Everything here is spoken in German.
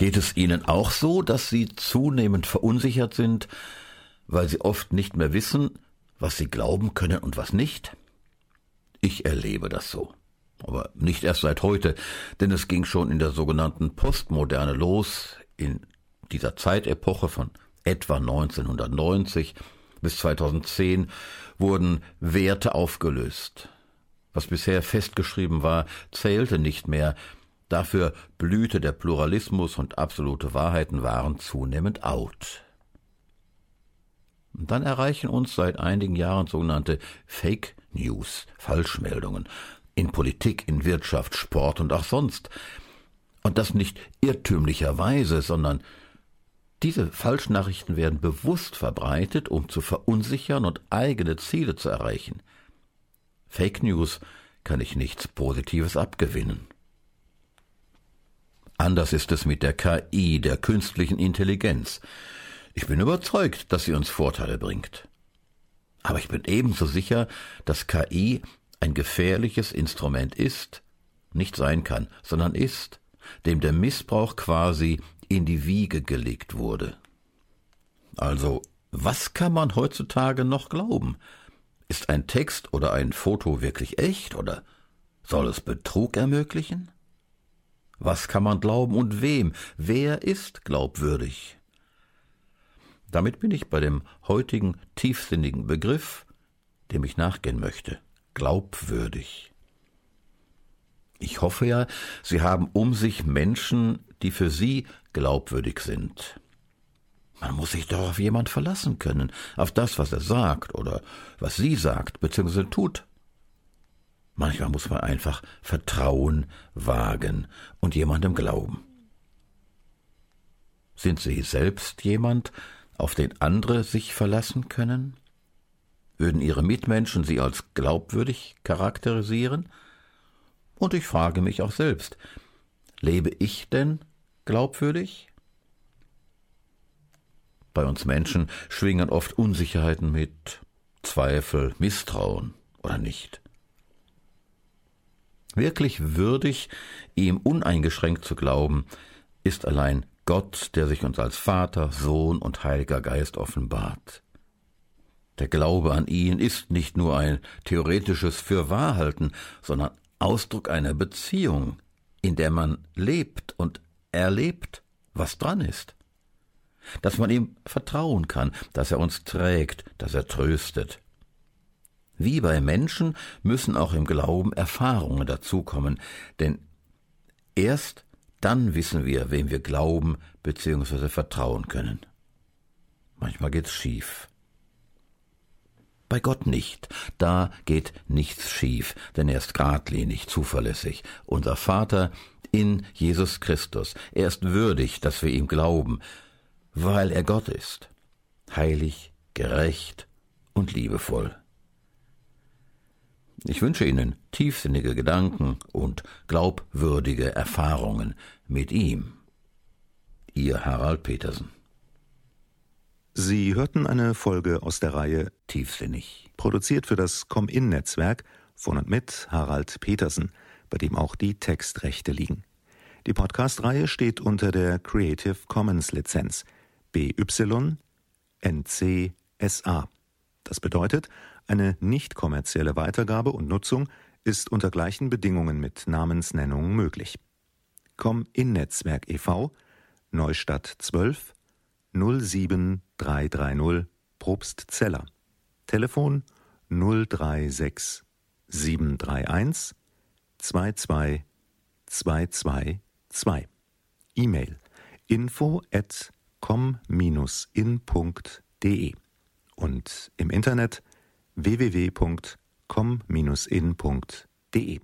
Geht es Ihnen auch so, dass Sie zunehmend verunsichert sind, weil Sie oft nicht mehr wissen, was Sie glauben können und was nicht? Ich erlebe das so. Aber nicht erst seit heute, denn es ging schon in der sogenannten Postmoderne los, in dieser Zeitepoche von etwa 1990 bis 2010 wurden Werte aufgelöst. Was bisher festgeschrieben war, zählte nicht mehr, dafür blühte der Pluralismus und absolute Wahrheiten waren zunehmend out. Dann erreichen uns seit einigen Jahren sogenannte Fake News, Falschmeldungen, in Politik, in Wirtschaft, Sport und auch sonst. Und das nicht irrtümlicherweise, sondern diese Falschnachrichten werden bewusst verbreitet, um zu verunsichern und eigene Ziele zu erreichen. Fake News kann ich nichts Positives abgewinnen. Anders ist es mit der KI, der künstlichen Intelligenz. Ich bin überzeugt, dass sie uns Vorteile bringt. Aber ich bin ebenso sicher, dass KI ein gefährliches Instrument ist, nicht sein kann, sondern ist, dem der Missbrauch quasi in die Wiege gelegt wurde. Also, was kann man heutzutage noch glauben? Ist ein Text oder ein Foto wirklich echt oder soll es Betrug ermöglichen? Was kann man glauben und wem? Wer ist glaubwürdig? Damit bin ich bei dem heutigen tiefsinnigen Begriff, dem ich nachgehen möchte, glaubwürdig. Ich hoffe ja, Sie haben um sich Menschen, die für Sie glaubwürdig sind. Man muss sich doch auf jemand verlassen können, auf das, was er sagt oder was sie sagt bzw. tut. Manchmal muss man einfach Vertrauen wagen und jemandem glauben. Sind Sie selbst jemand, auf den andere sich verlassen können? Würden Ihre Mitmenschen Sie als glaubwürdig charakterisieren? Und ich frage mich auch selbst, lebe ich denn glaubwürdig? Bei uns Menschen schwingen oft Unsicherheiten mit, Zweifel, Misstrauen oder nicht. Wirklich würdig, ihm uneingeschränkt zu glauben, ist allein Gott, der sich uns als Vater, Sohn und Heiliger Geist offenbart. Der Glaube an ihn ist nicht nur ein theoretisches Fürwahrhalten, sondern Ausdruck einer Beziehung, in der man lebt und erlebt, was dran ist. Dass man ihm vertrauen kann, dass er uns trägt, dass er tröstet. Wie bei Menschen müssen auch im Glauben Erfahrungen dazukommen, denn erst dann wissen wir, wem wir glauben bzw. vertrauen können. Manchmal geht's schief. Bei Gott nicht. Da geht nichts schief, denn er ist gradlinig, zuverlässig. Unser Vater in Jesus Christus. Er ist würdig, dass wir ihm glauben, weil er Gott ist. Heilig, gerecht und liebevoll. Ich wünsche Ihnen tiefsinnige Gedanken und glaubwürdige Erfahrungen mit ihm. Ihr Harald Petersen. Sie hörten eine Folge aus der Reihe Tiefsinnig, produziert für das Com-In-Netzwerk von und mit Harald Petersen, bei dem auch die Textrechte liegen. Die Podcast-Reihe steht unter der Creative Commons Lizenz BY NC-SA. Das bedeutet, eine nicht kommerzielle Weitergabe und Nutzung ist unter gleichen Bedingungen mit Namensnennung möglich. Com-In-Netzwerk e.V. Neustadt 12 07330 Probstzeller. Telefon 036 731 22222. E-Mail info at com-in.de und im Internet www.com-in.de